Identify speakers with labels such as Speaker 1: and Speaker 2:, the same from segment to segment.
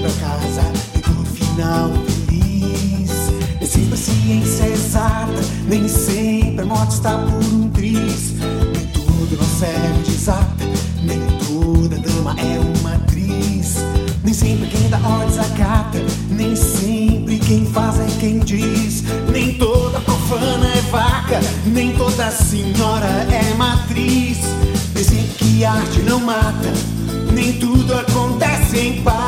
Speaker 1: da casa e por final feliz. Nem sempre a ciência é exata, nem sempre a morte está por um triz. Nem tudo nosso de desata, nem toda dama é uma atriz. Nem sempre quem dá ordens acata, nem sempre quem faz é quem diz. Nem toda profana é vaca, nem toda senhora é matriz. Nem sempre que arte não mata, nem tudo acontece em paz.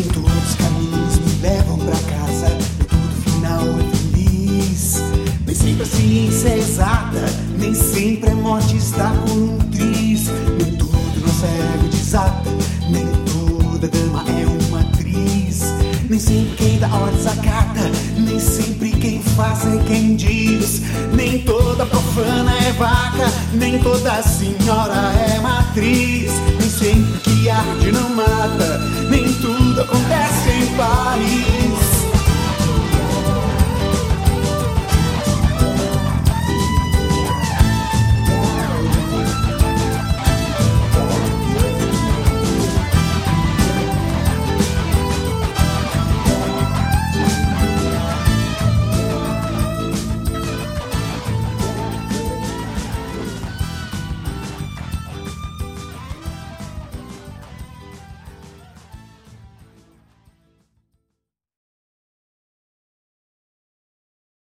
Speaker 1: Nem todos os caminhos me levam pra casa, nem todo final é feliz. Nem sempre a ciência é exata, nem sempre a morte está por um triz. Nem tudo não serve de exata, nem toda dama é uma atriz. Nem sempre quem dá ordens acata, nem sempre quem faz é quem diz. Nem toda profana é vaca, nem toda senhora é matriz.